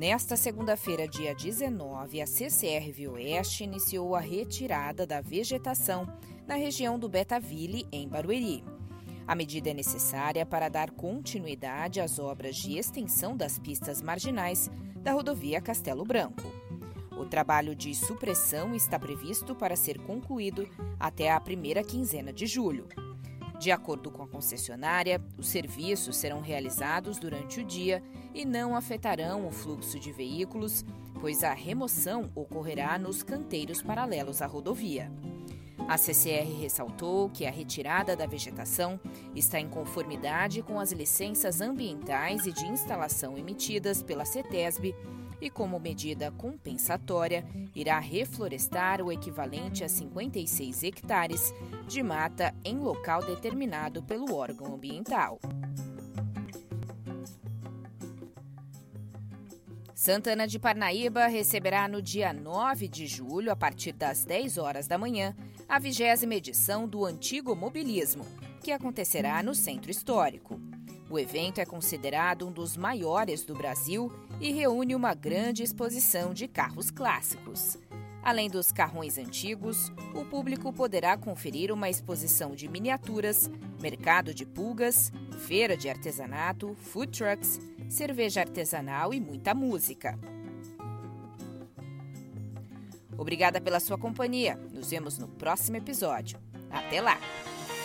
Nesta segunda-feira, dia 19, a CCR Oeste iniciou a retirada da vegetação na região do Betaville, em Barueri. A medida é necessária para dar continuidade às obras de extensão das pistas marginais da rodovia Castelo Branco. O trabalho de supressão está previsto para ser concluído até a primeira quinzena de julho. De acordo com a concessionária, os serviços serão realizados durante o dia e não afetarão o fluxo de veículos, pois a remoção ocorrerá nos canteiros paralelos à rodovia. A CCR ressaltou que a retirada da vegetação está em conformidade com as licenças ambientais e de instalação emitidas pela CETESB e, como medida compensatória, irá reflorestar o equivalente a 56 hectares de mata em local determinado pelo órgão ambiental. Santana de Parnaíba receberá no dia 9 de julho, a partir das 10 horas da manhã, a vigésima edição do Antigo Mobilismo, que acontecerá no Centro Histórico. O evento é considerado um dos maiores do Brasil e reúne uma grande exposição de carros clássicos. Além dos carrões antigos, o público poderá conferir uma exposição de miniaturas, mercado de pulgas, feira de artesanato, food trucks, cerveja artesanal e muita música. Obrigada pela sua companhia. Nos vemos no próximo episódio. Até lá!